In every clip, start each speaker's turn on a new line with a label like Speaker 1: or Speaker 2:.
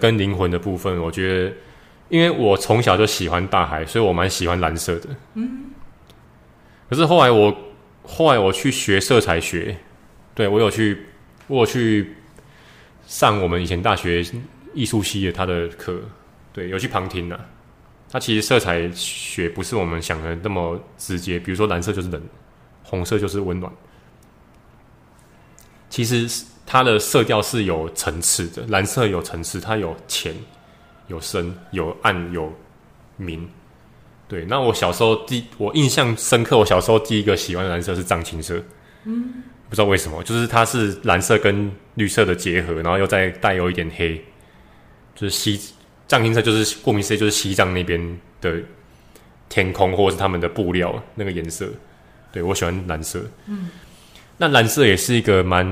Speaker 1: 跟灵魂的部分，我觉得，因为我从小就喜欢大海，所以我蛮喜欢蓝色的。嗯。可是后来我后来我去学色彩学，对，我有去我有去上我们以前大学艺术系的他的课，对，有去旁听的。他其实色彩学不是我们想的那么直接，比如说蓝色就是冷，红色就是温暖。其实它的色调是有层次的，蓝色有层次，它有浅、有深、有暗、有明。对，那我小时候第我印象深刻，我小时候第一个喜欢的蓝色是藏青色。嗯，不知道为什么，就是它是蓝色跟绿色的结合，然后又再带有一点黑，就是西。藏青色就是顾名思义，就是西藏那边的天空，或者是他们的布料那个颜色。对，我喜欢蓝色。嗯，那蓝色也是一个蛮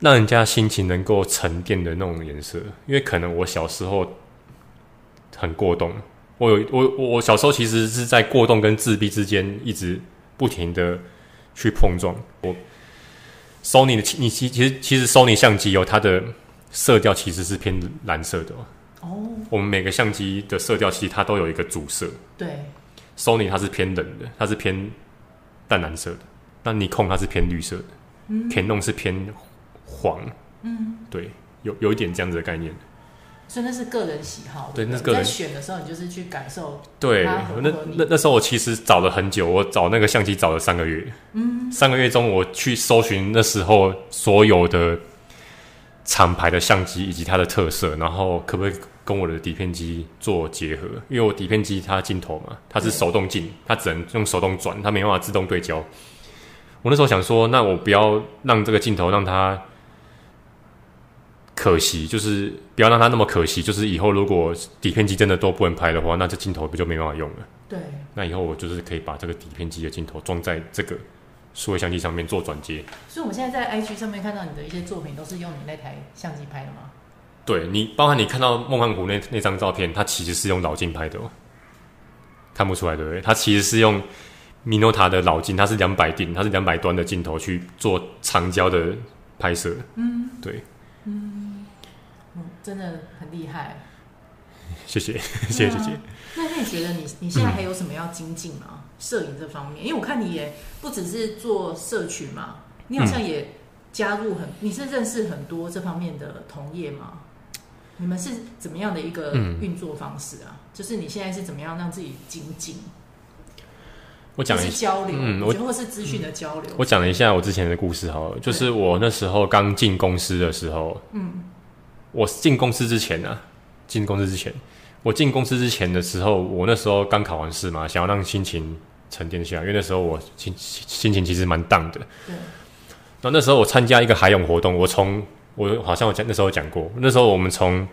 Speaker 1: 让人家心情能够沉淀的那种颜色，因为可能我小时候很过动，我有我我小时候其实是在过动跟自闭之间一直不停的去碰撞。我 Sony 的你其其实其实 Sony 相机有它的。色调其实是偏蓝色的哦。我们每个相机的色调其实它都有一个主色。对，Sony 它是偏冷的，它是偏淡蓝色的。那尼控它是偏绿色的，嗯，Canon 是偏黄。嗯，对，有有一点这样子的概念。
Speaker 2: 所以那是个人喜好。
Speaker 1: 对，那个人
Speaker 2: 在选的时候，你就是去感受。
Speaker 1: 对，那那那时候我其实找了很久，我找那个相机找了三个月。嗯，三个月中我去搜寻那时候所有的。厂牌的相机以及它的特色，然后可不可以跟我的底片机做结合？因为我底片机它镜头嘛，它是手动镜，它只能用手动转，它没办法自动对焦。我那时候想说，那我不要让这个镜头让它可惜，就是不要让它那么可惜。就是以后如果底片机真的都不能拍的话，那这镜头不就没办法用了？对。那以后我就是可以把这个底片机的镜头装在这个。数位相机上面做转接，
Speaker 2: 所以我们现在在 IG 上面看到你的一些作品，都是用你那台相机拍的吗？
Speaker 1: 对，你包含你看到梦幻谷那那张照片，它其实是用老镜拍的哦，看不出来对不对？它其实是用米诺塔的老镜，它是两百定，它是两百端的镜头去做长焦的拍摄。嗯，对，
Speaker 2: 嗯，嗯，真的很厉害。
Speaker 1: 谢谢，谢谢姐姐。
Speaker 2: 那那你觉得你你现在还有什么要精进吗？摄、嗯、影这方面，因为我看你也不只是做社群嘛，你好像也加入很，嗯、你是认识很多这方面的同业吗？你们是怎么样的一个运作方式啊？嗯、就是你现在是怎么样让自己精进？
Speaker 1: 我讲一
Speaker 2: 下交流，嗯，我或是资讯的交流。
Speaker 1: 我讲了一下我之前的故事好了，就是我那时候刚进公司的时候，嗯，我进公司之前呢、啊，进公司之前。我进公司之前的时候，我那时候刚考完试嘛，想要让心情沉淀下来，因为那时候我心心情其实蛮 down 的。对。然后那时候我参加一个海泳活动，我从我好像我讲那时候讲过，那时候我们从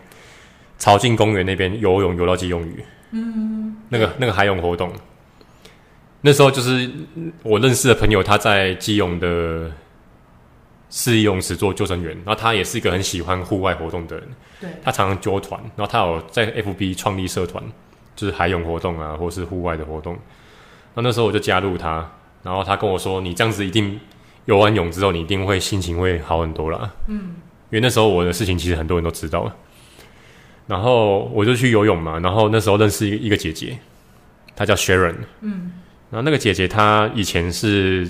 Speaker 1: 潮境公园那边游泳游到基隆屿。嗯。那个那个海泳活动，那时候就是我认识的朋友，他在基隆的。市立游泳池做救生员，然后他也是一个很喜欢户外活动的人。对，他常常揪团，然后他有在 FB 创立社团，就是海泳活动啊，或是户外的活动。那那时候我就加入他，然后他跟我说：“你这样子一定游完泳之后，你一定会心情会好很多啦。”嗯，因为那时候我的事情其实很多人都知道了。然后我就去游泳嘛，然后那时候认识一个一个姐姐，她叫 Sharon。嗯，然后那个姐姐她以前是。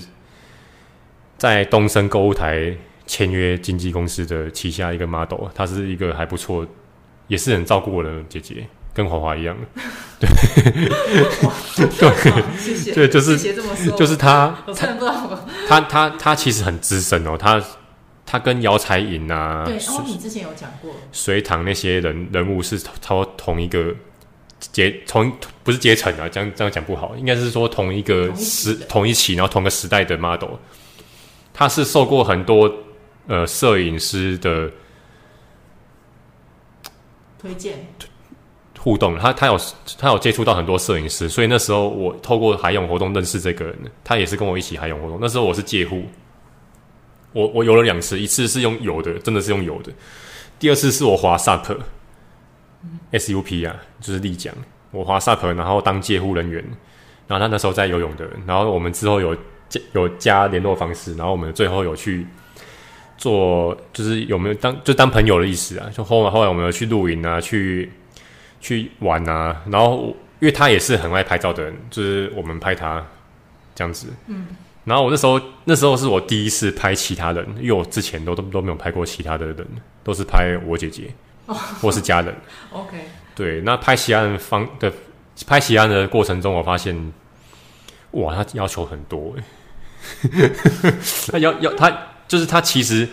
Speaker 1: 在东森购物台签约经纪公司的旗下一个 model，她是一个还不错，也是很照顾我的姐姐，跟华华一样。对，
Speaker 2: 对，谢谢。
Speaker 1: 对，就是就是她。她她她其实很资深哦，她她跟姚彩颖啊，
Speaker 2: 对，哦，你之前有讲过，
Speaker 1: 隋唐那些人人物是超同一个阶同不是阶层啊，这样这样讲不好，应该是说同一个时同一期，然后同个时代的 model。他是受过很多呃摄影师的
Speaker 2: 推荐
Speaker 1: 互动，他他有他有接触到很多摄影师，所以那时候我透过海泳活动认识这个人，他也是跟我一起海泳活动。那时候我是借护，我我游了两次，一次是用游的，真的是用游的；第二次是我滑 SUP，SUP、嗯、啊，就是丽江，我滑 SUP，然后当借护人员，然后他那时候在游泳的，然后我们之后有。有加联络方式，然后我们最后有去做就是有没有当就当朋友的意思啊？就后来后来我们有去露营啊，去去玩啊，然后因为他也是很爱拍照的人，就是我们拍他这样子。嗯。然后我那时候那时候是我第一次拍其他人，因为我之前都都都没有拍过其他的人，都是拍我姐姐或是家人。
Speaker 2: OK。
Speaker 1: 对，那拍其他人方的拍其他人的过程中，我发现哇，他要求很多哎，他要要他。就是他其实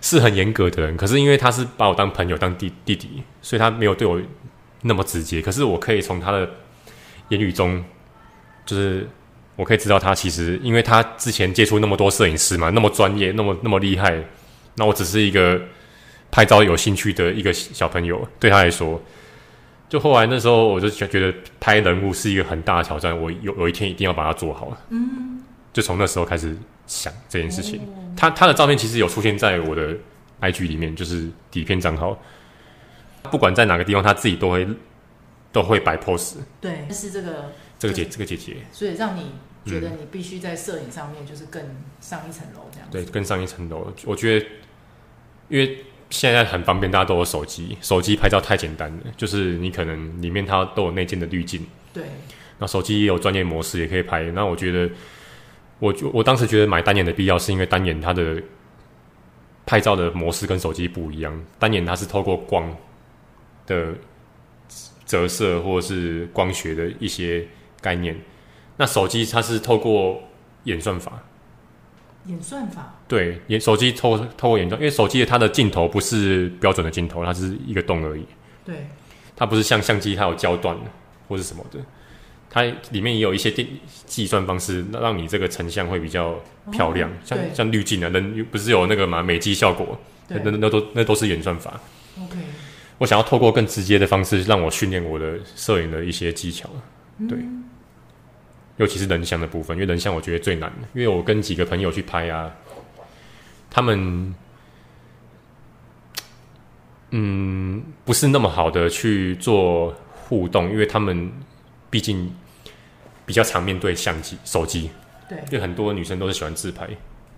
Speaker 1: 是很严格的人，可是因为他是把我当朋友、当弟弟弟，所以他没有对我那么直接。可是我可以从他的言语中，就是我可以知道他其实，因为他之前接触那么多摄影师嘛，那么专业，那么那么厉害。那我只是一个拍照有兴趣的一个小朋友，对他来说，就后来那时候我就觉得拍人物是一个很大的挑战，我有有一天一定要把它做好。嗯，就从那时候开始想这件事情。哦他他的照片其实有出现在我的 IG 里面，就是底片账号。不管在哪个地方，他自己都会都会摆 pose。
Speaker 2: 对，是这个
Speaker 1: 这个姐这个姐姐，
Speaker 2: 所以让你觉得你必须在摄影上面就是更上一层楼这样子。
Speaker 1: 对，更上一层楼。我觉得，因为现在很方便，大家都有手机，手机拍照太简单了。就是你可能里面它都有内建的滤镜。
Speaker 2: 对。
Speaker 1: 那手机也有专业模式，也可以拍。那我觉得。我就我当时觉得买单眼的必要，是因为单眼它的拍照的模式跟手机不一样。单眼它是透过光的折射或者是光学的一些概念，那手机它是透过演算法。
Speaker 2: 演算法？
Speaker 1: 对，演手机透透过演算，因为手机它的镜头不是标准的镜头，它是一个洞而已。
Speaker 2: 对，
Speaker 1: 它不是像相机，它有焦段或是什么的。它里面也有一些电计算方式，让你这个成像会比较漂亮，哦、像像滤镜啊，那不是有那个嘛美肌效果，那那那都那都是演算法。
Speaker 2: OK，
Speaker 1: 我想要透过更直接的方式，让我训练我的摄影的一些技巧。对，嗯、尤其是人像的部分，因为人像我觉得最难的，因为我跟几个朋友去拍啊，他们嗯不是那么好的去做互动，因为他们毕竟。比较常面对相机、手机，
Speaker 2: 对，
Speaker 1: 因为很多女生都是喜欢自拍。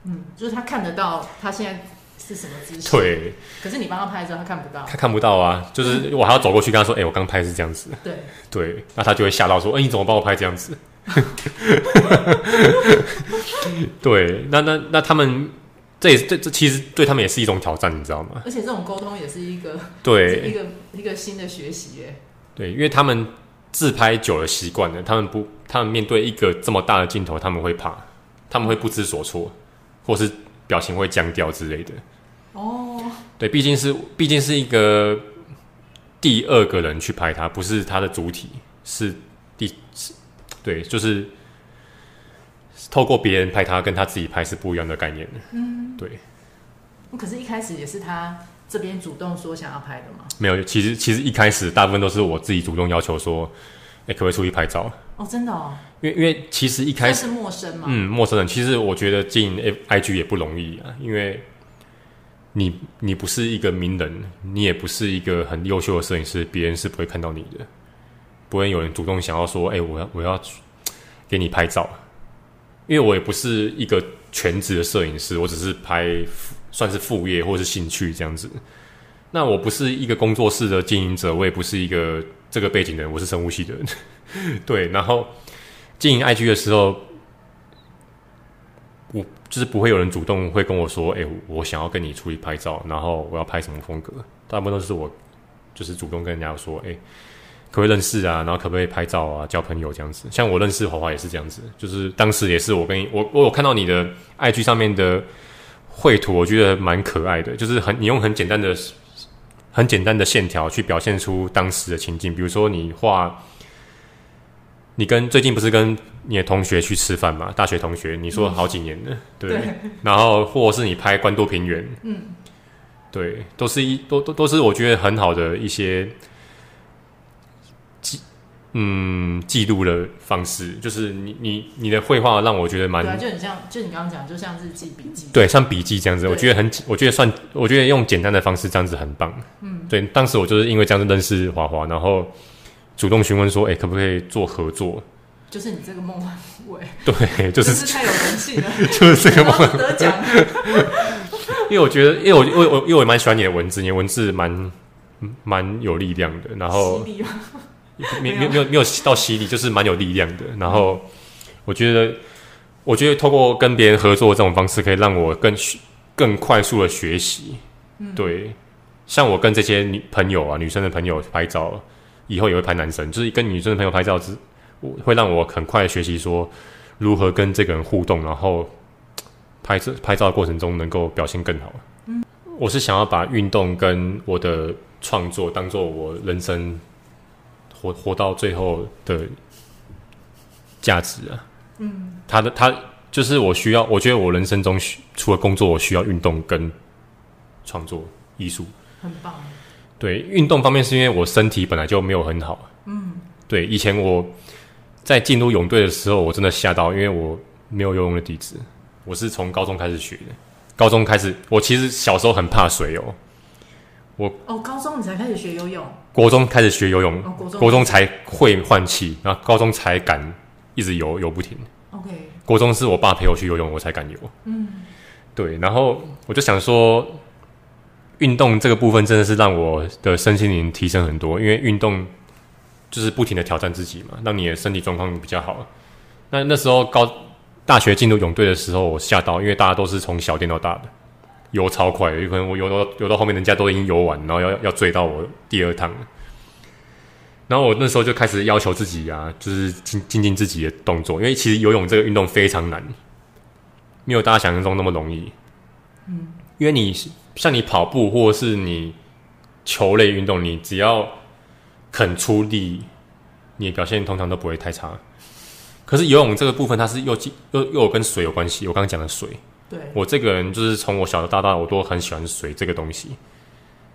Speaker 2: 嗯，就是她看得到她现在是什么姿势，
Speaker 1: 对。
Speaker 2: 可是你帮他拍的时候，他看不到。
Speaker 1: 他看不到啊，就是 我还要走过去跟他说：“哎、欸，我刚拍是这样子。”
Speaker 2: 对
Speaker 1: 对，那他就会吓到说：“哎、欸，你怎么帮我拍这样子？” 对，那那那他们这也这这其实对他们也是一种挑战，你知道吗？
Speaker 2: 而且这种沟通也是一个
Speaker 1: 对
Speaker 2: 一个一个新的学习耶。
Speaker 1: 对，因为他们自拍久了习惯了，他们不。他们面对一个这么大的镜头，他们会怕，他们会不知所措，或是表情会僵掉之类的。
Speaker 2: 哦，
Speaker 1: 对，毕竟是毕竟是一个第二个人去拍他，不是他的主体，是对，就是透过别人拍他，跟他自己拍是不一样的概念的。嗯，对。
Speaker 2: 可是，一开始也是他这边主动说想要拍的吗？
Speaker 1: 没有，其实其实一开始大部分都是我自己主动要求说。哎、欸，可不可以出去拍照？
Speaker 2: 哦，真的哦。
Speaker 1: 因为因为其实一开始
Speaker 2: 是陌生嘛，
Speaker 1: 嗯，陌生人。其实我觉得经营 IG 也不容易啊，因为你你不是一个名人，你也不是一个很优秀的摄影师，别人是不会看到你的，不会有人主动想要说，哎、我要我要给你拍照。因为我也不是一个全职的摄影师，我只是拍算是副业或是兴趣这样子。那我不是一个工作室的经营者，我也不是一个。这个背景的人，我是生物系的人，对。然后经营 IG 的时候，我就是不会有人主动会跟我说：“哎，我想要跟你出去拍照，然后我要拍什么风格。”大部分都是我就是主动跟人家说：“哎，可不可以认识啊？然后可不可以拍照啊？交朋友这样子。”像我认识华华也是这样子，就是当时也是我跟你我我有看到你的 IG 上面的绘图，我觉得蛮可爱的，就是很你用很简单的。很简单的线条去表现出当时的情境，比如说你画，你跟最近不是跟你的同学去吃饭嘛？大学同学，你说好几年了，嗯、对，对。然后或者是你拍关渡平原，嗯，对，都是一都都都是我觉得很好的一些。嗯，记录的方式就是你你你的绘画让我觉得蛮，
Speaker 2: 对啊，就很像，就你刚刚讲，就像是记笔记，
Speaker 1: 对，像笔记这样子，我觉得很，我觉得算，我觉得用简单的方式这样子很棒。嗯，对，当时我就是因为这样子认识华华，然后主动询问说，哎、欸，可不可以做合作？
Speaker 2: 就是你这个梦幻虎尾，
Speaker 1: 对，就是，
Speaker 2: 就是太有人气了，
Speaker 1: 就是这个梦。幻
Speaker 2: 得奖。
Speaker 1: 因为我觉得，因为我因为我因为我蛮喜欢你的文字，你的文字蛮蛮有力量的，然后没 没没有没有到犀利，就是蛮有力量的。然后我觉得，我觉得透过跟别人合作这种方式，可以让我更更快速的学习。嗯，对，像我跟这些女朋友啊，女生的朋友拍照，以后也会拍男生，就是跟女生的朋友拍照之，会让我很快的学习说如何跟这个人互动，然后。拍摄拍照的过程中能够表现更好。嗯，我是想要把运动跟我的创作当做我人生活活到最后的价值啊。嗯，他的他就是我需要，我觉得我人生中除了工作，我需要运动跟创作艺术。
Speaker 2: 很棒。
Speaker 1: 对，运动方面是因为我身体本来就没有很好。嗯，对，以前我在进入泳队的时候，我真的吓到，因为我没有游泳的底子。我是从高中开始学的，高中开始，我其实小时候很怕水哦。我
Speaker 2: 哦，高中你才开始学游泳？
Speaker 1: 国中开始学游泳，
Speaker 2: 哦、国中
Speaker 1: 国中才会换气，然后高中才敢一直游游不停。
Speaker 2: OK，
Speaker 1: 国中是我爸陪我去游泳，我才敢游。嗯，对，然后我就想说，运动这个部分真的是让我的身心灵提升很多，因为运动就是不停的挑战自己嘛，让你的身体状况比较好。那那时候高。大学进入泳队的时候，我吓到，因为大家都是从小练到大的，游超快，有可能我游到游到后面，人家都已经游完，然后要要追到我第二趟。然后我那时候就开始要求自己啊，就是精精进自己的动作，因为其实游泳这个运动非常难，没有大家想象中那么容易。嗯，因为你像你跑步或者是你球类运动，你只要肯出力，你表现通常都不会太差。可是游泳这个部分，它是又又又跟水有关系。我刚刚讲的水，
Speaker 2: 对，
Speaker 1: 我这个人就是从我小到大，我都很喜欢水这个东西。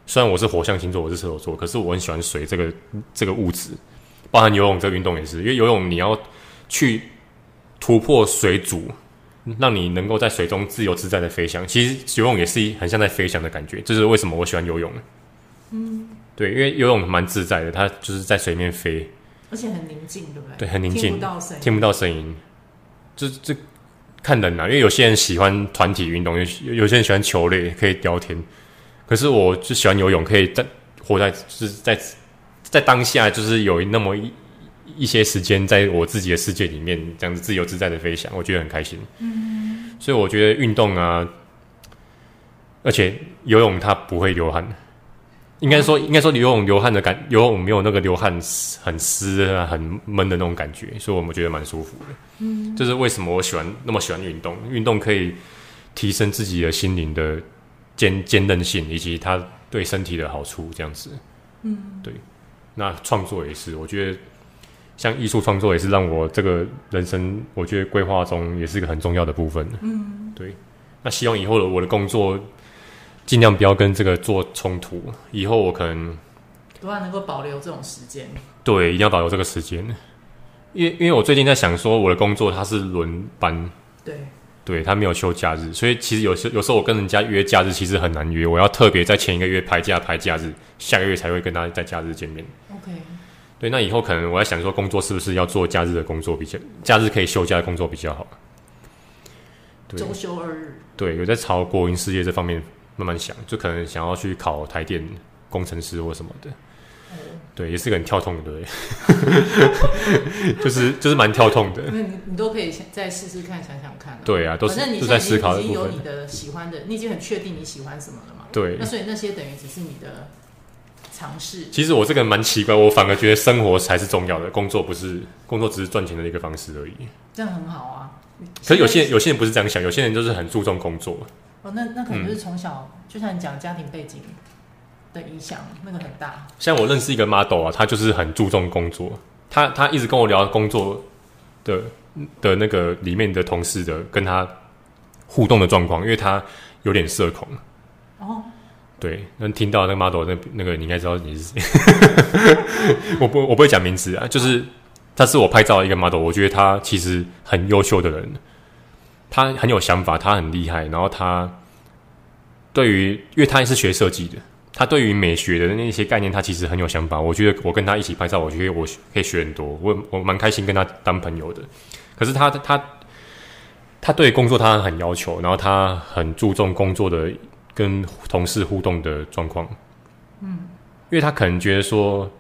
Speaker 1: 虽然我是火象星座，我是射手座，可是我很喜欢水这个这个物质。包含游泳这个运动也是，因为游泳你要去突破水阻，让你能够在水中自由自在的飞翔。其实游泳也是很像在飞翔的感觉，这是为什么我喜欢游泳。嗯，对，因为游泳蛮自在的，它就是在水面飞。
Speaker 2: 而且很宁静，对不对？
Speaker 1: 对，很宁静，
Speaker 2: 听不到声音，
Speaker 1: 听不到声音。这这看人啊，因为有些人喜欢团体运动，有有些人喜欢球类，可以聊天。可是我就喜欢游泳，可以在活在就是在在当下，就是有那么一一些时间，在我自己的世界里面，这样子自由自在的飞翔，我觉得很开心。嗯，所以我觉得运动啊，而且游泳它不会流汗。应该说，应该说游泳流汗的感，游泳没有那个流汗很湿啊、很闷的那种感觉，所以我们觉得蛮舒服的。嗯，这是为什么我喜欢那么喜欢运动？运动可以提升自己的心灵的坚坚韧性，以及它对身体的好处，这样子。嗯，对。那创作也是，我觉得像艺术创作也是让我这个人生，我觉得规划中也是一个很重要的部分。嗯，对。那希望以后的我的工作。尽量不要跟这个做冲突，以后我可能
Speaker 2: 都要能够保留这种时间。
Speaker 1: 对，一定要保留这个时间，因为因为我最近在想说，我的工作它是轮班，
Speaker 2: 对，
Speaker 1: 对，它没有休假日，所以其实有时有时候我跟人家约假日其实很难约，我要特别在前一个月排假排假日，下个月才会跟他在假日见面。
Speaker 2: OK，
Speaker 1: 对，那以后可能我在想说，工作是不是要做假日的工作比较，假日可以休假的工作比较好？
Speaker 2: 对，周休二日，
Speaker 1: 对，有在朝国营事业这方面。慢慢想，就可能想要去考台电工程师或什么的，嗯、对，也是个很跳痛的，对，就是就是蛮跳痛的。
Speaker 2: 你你都可以再试试看，想想看、啊。
Speaker 1: 对啊，都是
Speaker 2: 你
Speaker 1: 都在思考的。
Speaker 2: 已经有你的喜欢的，你已经很确定你喜欢什么了嘛？
Speaker 1: 对。
Speaker 2: 那所以那些等于只是你的尝试。
Speaker 1: 其实我这个人蛮奇怪，我反而觉得生活才是重要的，工作不是工作，只是赚钱的一个方式而已。
Speaker 2: 这样很好啊。
Speaker 1: 可是有些人有些人不是这样想，有些人就是很注重工作。
Speaker 2: 哦，那那可能就是从小，嗯、就像你讲家庭背景的影响，那个很大。
Speaker 1: 像我认识一个 model 啊，他就是很注重工作，他他一直跟我聊工作的的那个里面的同事的跟他互动的状况，因为他有点社恐。哦，对，能听到那个 model 那那个，你应该知道你是谁。我不我不会讲名字啊，就是他是我拍照的一个 model，我觉得他其实很优秀的人。他很有想法，他很厉害，然后他对于，因为他也是学设计的，他对于美学的那些概念，他其实很有想法。我觉得我跟他一起拍照，我觉得我可以学很多，我我蛮开心跟他当朋友的。可是他他他对工作他很要求，然后他很注重工作的跟同事互动的状况。嗯，因为他可能觉得说，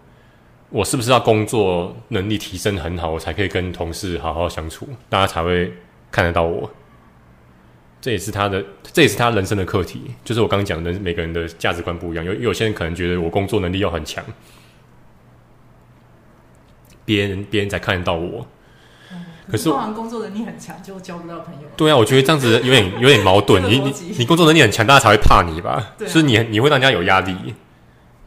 Speaker 1: 我是不是要工作能力提升很好，我才可以跟同事好好相处，大家才会看得到我。这也是他的，这也是他人生的课题。就是我刚刚讲的，每个人的价值观不一样。有有些人可能觉得我工作能力要很强，别人别人才看得到我。
Speaker 2: 嗯、可是，通常工作能力很强就交不到朋友。
Speaker 1: 对啊，我觉得这样子有点有点矛盾。你你你工作能力很强，大家才会怕你吧？对、啊，所以你你会让人家有压力。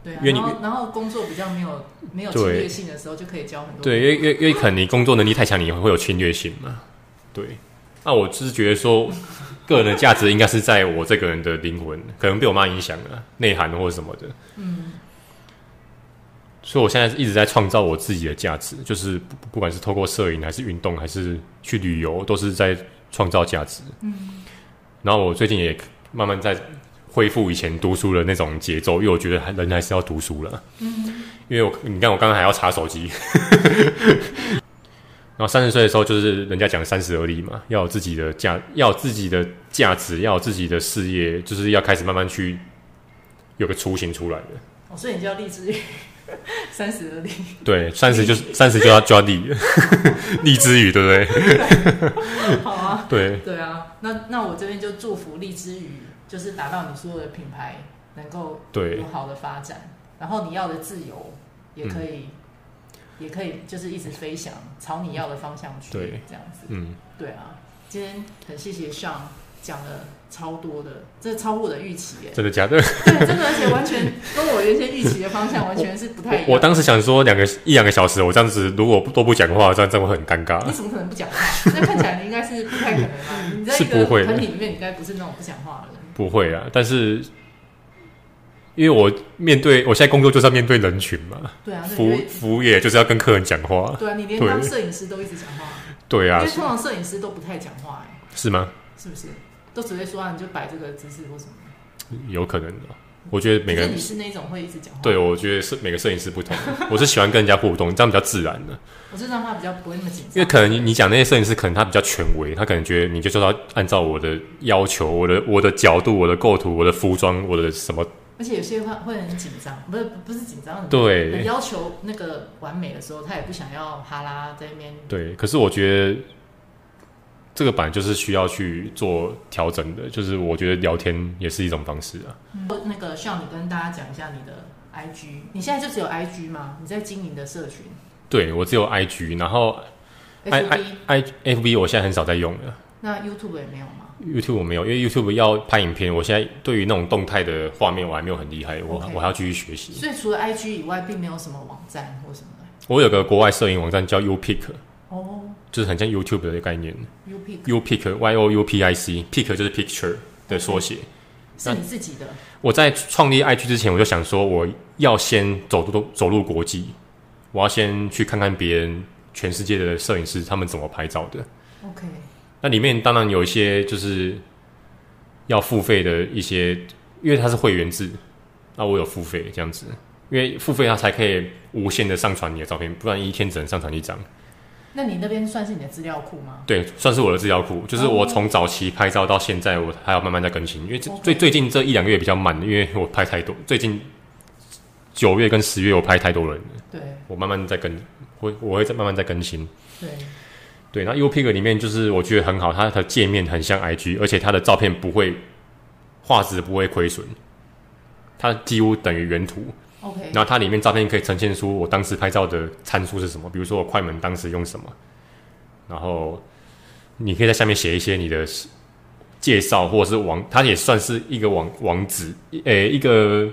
Speaker 2: 对、啊，因为你然后然后工作比较没有没有侵略性的时候，就可以交很多。
Speaker 1: 对，因为因为因为可能你工作能力太强，你会有侵略性嘛？对。那我就是觉得说。个人的价值应该是在我这个人的灵魂，可能被我妈影响了，内涵或者什么的。嗯，所以我现在一直在创造我自己的价值，就是不管是透过摄影，还是运动，还是去旅游，都是在创造价值。嗯，然后我最近也慢慢在恢复以前读书的那种节奏，因为我觉得人还是要读书了。嗯，因为我你看我刚刚还要查手机。然后三十岁的时候，就是人家讲三十而立嘛，要有自己的价，要有自己的价值，要有自己的事业，就是要开始慢慢去有个雏形出来的。
Speaker 2: 哦，所以你就要立志于 三十而立。
Speaker 1: 对，三十就是三十就要就要立，立之于，对不对？
Speaker 2: 对 好啊。
Speaker 1: 对。
Speaker 2: 对啊，那那我这边就祝福立之于，就是达到你所有的品牌能够有好的发展，然后你要的自由也可以、嗯。也可以，就是一直飞翔，朝你要的方向去，对，这样子，嗯，对啊。今天很谢谢 Sean 讲了超多的，这超乎我的预期耶，
Speaker 1: 真的假的？
Speaker 2: 对，真的，而且完全跟我原先预期的方向完全是不太一样
Speaker 1: 我。我当时想说两个一两个小时，我这样子如果都不讲话，这样这样会很尴尬。
Speaker 2: 你怎么可能不讲话？那看起来你应该是不太可能啊。你在一个团体里面，你应该不是那种不讲话的人。
Speaker 1: 不会啊，但是。因为我面对我现在工作就是要面对人群嘛，
Speaker 2: 对啊，
Speaker 1: 服服务业就是要跟客人讲话，
Speaker 2: 对啊，你连当摄影师都一直讲话，
Speaker 1: 对啊，
Speaker 2: 因为通常摄影师都不太讲话，哎，
Speaker 1: 是吗？
Speaker 2: 是不是？都只会说啊，你就摆这个姿势或什么？
Speaker 1: 有可能的，我觉得每个人
Speaker 2: 你是那种会一直讲话，
Speaker 1: 对，我觉得是每个摄影师不同，我是喜欢跟人家互动，这样比较自然的。
Speaker 2: 我是让他比较不会那么紧张，
Speaker 1: 因为可能你你讲那些摄影师，可能他比较权威，他可能觉得你就是要按照我的要求，我的我的角度，我的构图，我的服装，我的什么。
Speaker 2: 而且有些会会很紧张，不是不是紧张，
Speaker 1: 对，
Speaker 2: 很要求那个完美的时候，他也不想要哈拉在那边。
Speaker 1: 对，可是我觉得这个版就是需要去做调整的，就是我觉得聊天也是一种方式啊。
Speaker 2: 嗯、那个需要你跟大家讲一下你的 IG，你现在就只有 IG 吗？你在经营的社群？
Speaker 1: 对，我只有 IG，然后 I I I F B 我现在很少在用了。
Speaker 2: 那 YouTube 也没有吗
Speaker 1: ？YouTube 我没有，因为 YouTube 要拍影片，我现在对于那种动态的画面我还没有很厉害，我.我还要继续学习。
Speaker 2: 所以除了 IG 以外，并没有什么网站或什么的。
Speaker 1: 我有个国外摄影网站叫 YouPic，
Speaker 2: 哦、oh.，
Speaker 1: 就是很像 YouTube 的概念。
Speaker 2: YouPic，YouPic
Speaker 1: Y O U P I C，Pic 就是 Picture 的缩
Speaker 2: 写。是你自己的？
Speaker 1: 我在创立 IG 之前，我就想说，我要先走入走入国际，我要先去看看别人全世界的摄影师他们怎么拍照的。
Speaker 2: OK。
Speaker 1: 那里面当然有一些就是要付费的一些，因为它是会员制，那我有付费这样子，因为付费它才可以无限的上传你的照片，不然一天只能上传一张。
Speaker 2: 那你那边算是你的资料库吗？
Speaker 1: 对，算是我的资料库，就是我从早期拍照到现在，我还要慢慢在更新，因为最最近这一两个月比较慢，因为我拍太多，最近九月跟十月我拍太多人了，
Speaker 2: 对，
Speaker 1: 我慢慢在更，我我会再慢慢在更新，
Speaker 2: 对。
Speaker 1: 对，那 YouPic 里面就是我觉得很好，它的界面很像 IG，而且它的照片不会画质不会亏损，它几乎等于原图。
Speaker 2: OK，
Speaker 1: 然后它里面照片可以呈现出我当时拍照的参数是什么，比如说我快门当时用什么，然后你可以在下面写一些你的介绍或者是网，它也算是一个网网址，诶，一个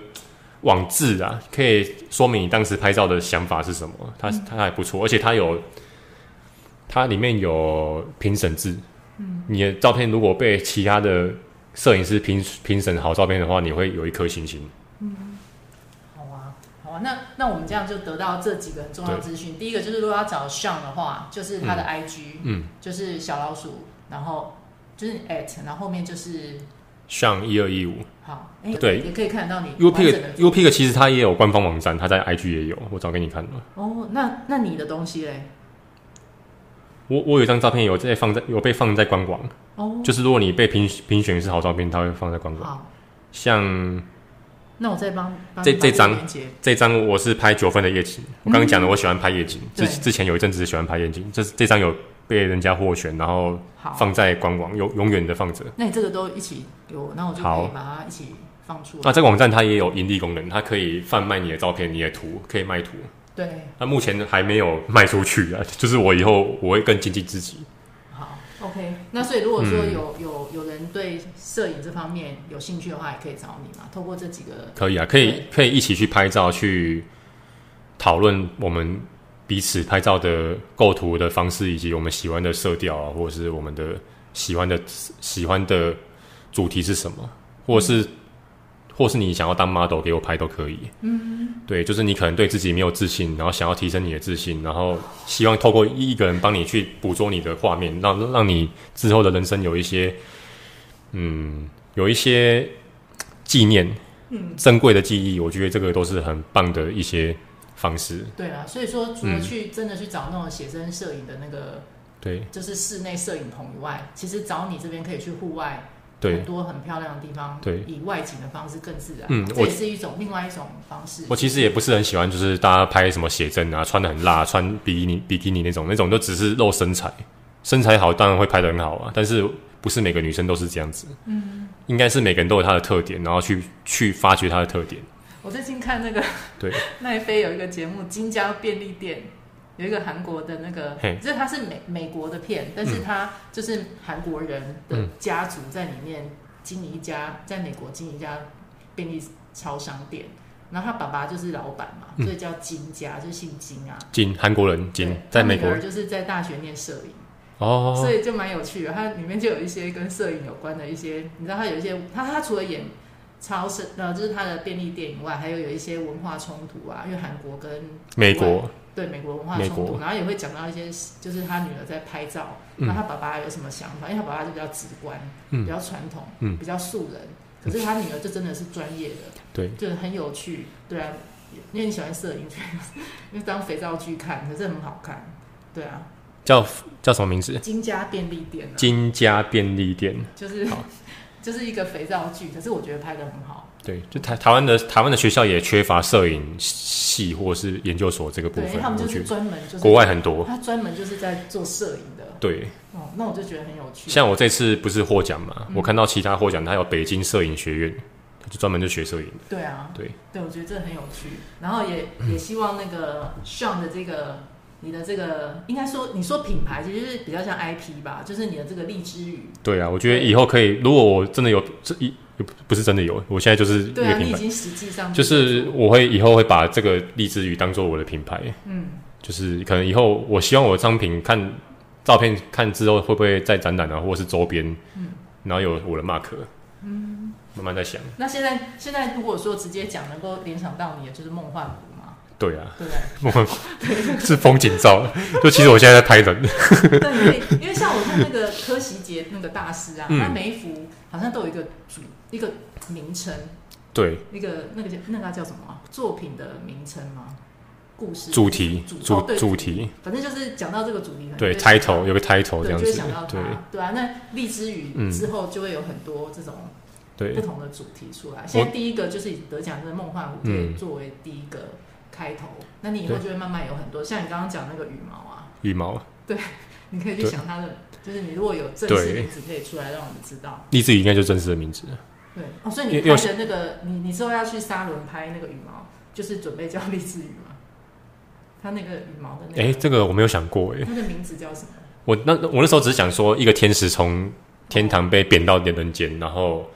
Speaker 1: 网志啊，可以说明你当时拍照的想法是什么。它它还不错，而且它有。它里面有评审制，嗯，你的照片如果被其他的摄影师评评审好照片的话，你会有一颗星星。
Speaker 2: 嗯，好啊，好啊，那那我们这样就得到这几个很重要资讯。第一个就是如果要找 Sean 的话，就是他的 IG，嗯，就是小老鼠，然后就是 at，然后后面就是
Speaker 1: Sean 一二一五。
Speaker 2: 好，哎，对，也可以看得到你
Speaker 1: YouPic YouPic 其实它也有官方网站，它在 IG 也有，我找给你看了。
Speaker 2: 哦，那那你的东西嘞？
Speaker 1: 我我有一张照片有在放在有被放在官网，哦，就是如果你被评评选是好照片，它会放在官网。
Speaker 2: 好，
Speaker 1: 像
Speaker 2: 那我再帮
Speaker 1: 这这张这张我是拍九分的夜景。我刚刚讲的，我喜欢拍夜景。之、嗯、之前有一阵子喜欢拍夜景，这这张有被人家获选，然后放在官网，永永远的放着。
Speaker 2: 那你这个都一起有，那我就可以把它一起放出来。
Speaker 1: 那这个网站它也有盈利功能，它可以贩卖你的照片、你的图，可以卖图。
Speaker 2: 对。
Speaker 1: 那目前还没有卖出去啊，就是我以后我会更经济自己。
Speaker 2: 好 OK，那所以如果说有、嗯、有有人对摄影这方面有兴趣的话，也可以找你嘛。透过这几个，
Speaker 1: 可以啊，可以可以一起去拍照，去讨论我们彼此拍照的构图的方式，以及我们喜欢的色调啊，或者是我们的喜欢的喜欢的主题是什么，或者是。嗯或是你想要当 model 给我拍都可以，嗯，对，就是你可能对自己没有自信，然后想要提升你的自信，然后希望透过一个人帮你去捕捉你的画面，让让你之后的人生有一些，嗯，有一些纪念，嗯，珍贵的记忆，我觉得这个都是很棒的一些方式。
Speaker 2: 对啊，所以说除了去真的去找那种写真摄影的那个，
Speaker 1: 对，
Speaker 2: 就是室内摄影棚以外，其实找你这边可以去户外。
Speaker 1: 对
Speaker 2: 很多很漂亮的地方，
Speaker 1: 对，
Speaker 2: 以外景的方式更自然。
Speaker 1: 嗯，
Speaker 2: 这也是一种另外一种方式。
Speaker 1: 我其实也不是很喜欢，就是大家拍什么写真啊，穿的很辣，穿比基尼比基尼那种，那种就只是露身材，身材好当然会拍的很好啊。但是不是每个女生都是这样子。嗯，应该是每个人都有她的特点，然后去去发掘她的特点。
Speaker 2: 我最近看那个对 奈飞有一个节目《金家便利店》。有一个韩国的那个，就是他是美美国的片，但是他就是韩国人的家族在里面经营一家，在美国经营一家便利超商店，然后他爸爸就是老板嘛，所以叫金家，就姓金啊，
Speaker 1: 金韩国人金，在美国。
Speaker 2: 就是在大学念摄影。
Speaker 1: 哦，
Speaker 2: 所以就蛮有趣的，它里面就有一些跟摄影有关的一些，你知道他有一些，他他除了演超市呃，就是他的便利店以外，还有有一些文化冲突啊，因为韩国跟
Speaker 1: 美国。
Speaker 2: 对美国文化冲突，然后也会讲到一些，就是他女儿在拍照，那、嗯、他爸爸有什么想法？因为他爸爸就比较直观，嗯、比较传统，嗯、比较素人。可是他女儿就真的是专业的，对，就是很有趣。对啊，因为你喜欢摄影，因为当肥皂剧看，可是很好看。对啊，
Speaker 1: 叫叫什么名字？
Speaker 2: 金家便利店、啊。
Speaker 1: 金家便利店，
Speaker 2: 就是 就是一个肥皂剧，可是我觉得拍的很好。
Speaker 1: 对，就台台湾的台湾的学校也缺乏摄影系或是研究所这个部分。
Speaker 2: 他们就是专门就是
Speaker 1: 国外很多，
Speaker 2: 他专门就是在做摄影的。
Speaker 1: 对，
Speaker 2: 哦，那我就觉得很有趣。
Speaker 1: 像我这次不是获奖嘛，嗯、我看到其他获奖，他有北京摄影学院，就专门就学摄影。
Speaker 2: 对啊，
Speaker 1: 对，
Speaker 2: 对，我觉得这很有趣。然后也也希望那个 Sean 的这个你的这个应该说你说品牌其实是比较像 IP 吧，就是你的这个荔枝语。
Speaker 1: 对啊，我觉得以后可以，如果我真的有这一。不是真的有，我现在就是一个品牌。
Speaker 2: 对啊，你已经实际上
Speaker 1: 就是我会以后会把这个荔枝鱼当做我的品牌。嗯，就是可能以后我希望我的商品看照片看之后会不会再展览啊，或者是周边，嗯，然后有我的 mark，嗯，慢慢在想。
Speaker 2: 那现在现在如果说直接讲能够联想到你的就是梦幻？
Speaker 1: 对啊，
Speaker 2: 对
Speaker 1: 梦幻湖是风景照，就其实我现在在拍人。
Speaker 2: 对，因为像我看那个柯锡杰那个大师啊，他每一幅好像都有一个主。一个名称，
Speaker 1: 对，
Speaker 2: 一个那个叫那个叫什么、啊？作品的名称吗？故事
Speaker 1: 主题主
Speaker 2: 主、哦、
Speaker 1: 主题，
Speaker 2: 反正就是讲到这个主题，
Speaker 1: 对，title 有个 title 这样子，
Speaker 2: 就会想到它，对啊。那荔枝雨之后就会有很多这种对不同的主题出来。嗯、现在第一个就是以得奖的梦幻湖可以作为第一个开头，嗯、那你以后就会慢慢有很多，像你刚刚讲那个羽毛啊，
Speaker 1: 羽毛，
Speaker 2: 对，你可以去想它的，就是你如果有正式名字可以出来让我们知道，
Speaker 1: 荔枝语应该就正式的名字。
Speaker 2: 对哦，所以你拍的那个，你你之后要去沙伦拍那个羽毛，就是准备叫荔枝语吗？他那个羽毛的那个，哎，
Speaker 1: 这个我没有想过哎。
Speaker 2: 他的名字叫什么？
Speaker 1: 我那我那时候只是想说，一个天使从天堂被贬到人间，然后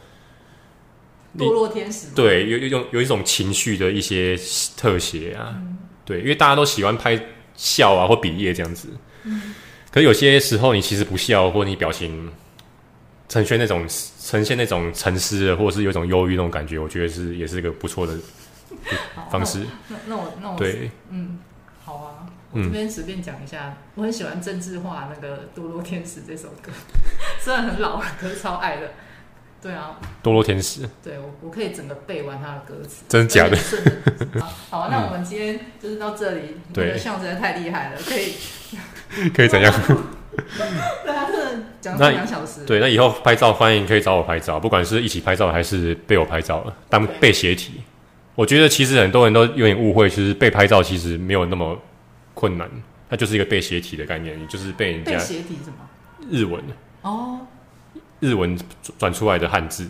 Speaker 2: 堕落天使，
Speaker 1: 对，有有有有一种情绪的一些特写啊，嗯、对，因为大家都喜欢拍笑啊或比耶这样子，嗯、可是有些时候你其实不笑，或你表情。呈现那种呈现那种沉思的，或者是有一种忧郁那种感觉，我觉得是也是一个不错的方式。
Speaker 2: 那那我那我
Speaker 1: 对，
Speaker 2: 嗯，好啊，我这边随便讲一下，嗯、我很喜欢政治化那个《堕落天使》这首歌，虽然很老，可是超爱的。对啊，《
Speaker 1: 堕落天使》
Speaker 2: 对我我可以整个背完他的歌词，
Speaker 1: 真的假的？
Speaker 2: 好，好啊，那我们今天就是到这里。对，像实在太厉害了，可以
Speaker 1: 可以怎样？
Speaker 2: 对啊，真的。讲了两小时。
Speaker 1: 对，那以后拍照欢迎可以找我拍照，不管是一起拍照还是被我拍照，当被写体。我觉得其实很多人都有点误会，其实被拍照其实没有那么困难，它就是一个被写体的概念，就是被人家。
Speaker 2: 被写体什么？
Speaker 1: 日文。
Speaker 2: 哦。
Speaker 1: 日文转出来的汉字。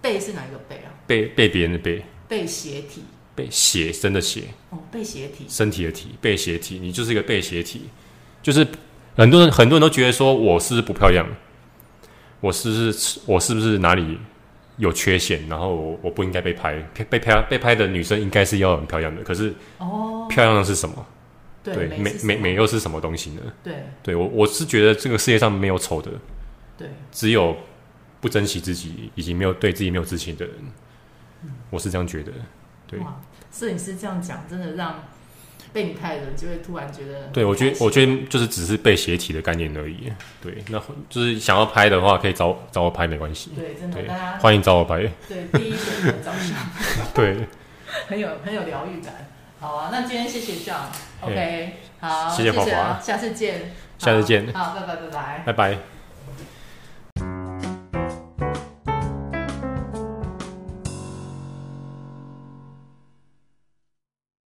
Speaker 2: 背是哪一个背啊？
Speaker 1: 被被别人的被。
Speaker 2: 被写体。
Speaker 1: 被写生的写。
Speaker 2: 哦，背斜体。
Speaker 1: 身体的体，背斜体，你就是一个被写体，就是很多人很多人都觉得说我是不是不漂亮，我是不是我是不是哪里？有缺陷，然后我我不应该被拍，被拍被拍的女生应该是要很漂亮的。可是，哦，漂亮的是什么？对，美美美又是什么东西呢？
Speaker 2: 对，
Speaker 1: 对我我是觉得这个世界上没有丑的，
Speaker 2: 对，
Speaker 1: 只有不珍惜自己以及没有对自己没有自信的人。
Speaker 2: 嗯，
Speaker 1: 我是这样觉得。对，
Speaker 2: 摄影师这样讲，真的让。被你拍的人就会突然觉得，
Speaker 1: 对，我觉得我觉得就是只是被写体的概念而已。对，那就是想要拍的话，可以找找我拍没关系。
Speaker 2: 对，真的，大家
Speaker 1: 欢迎找我拍。
Speaker 2: 对，第一选择早上。
Speaker 1: 对，
Speaker 2: 很有很有疗愈感。好啊，那今天谢谢 John，OK，好，
Speaker 1: 谢谢华华，
Speaker 2: 下次见，
Speaker 1: 下次见，
Speaker 2: 好，拜拜拜拜，
Speaker 1: 拜拜。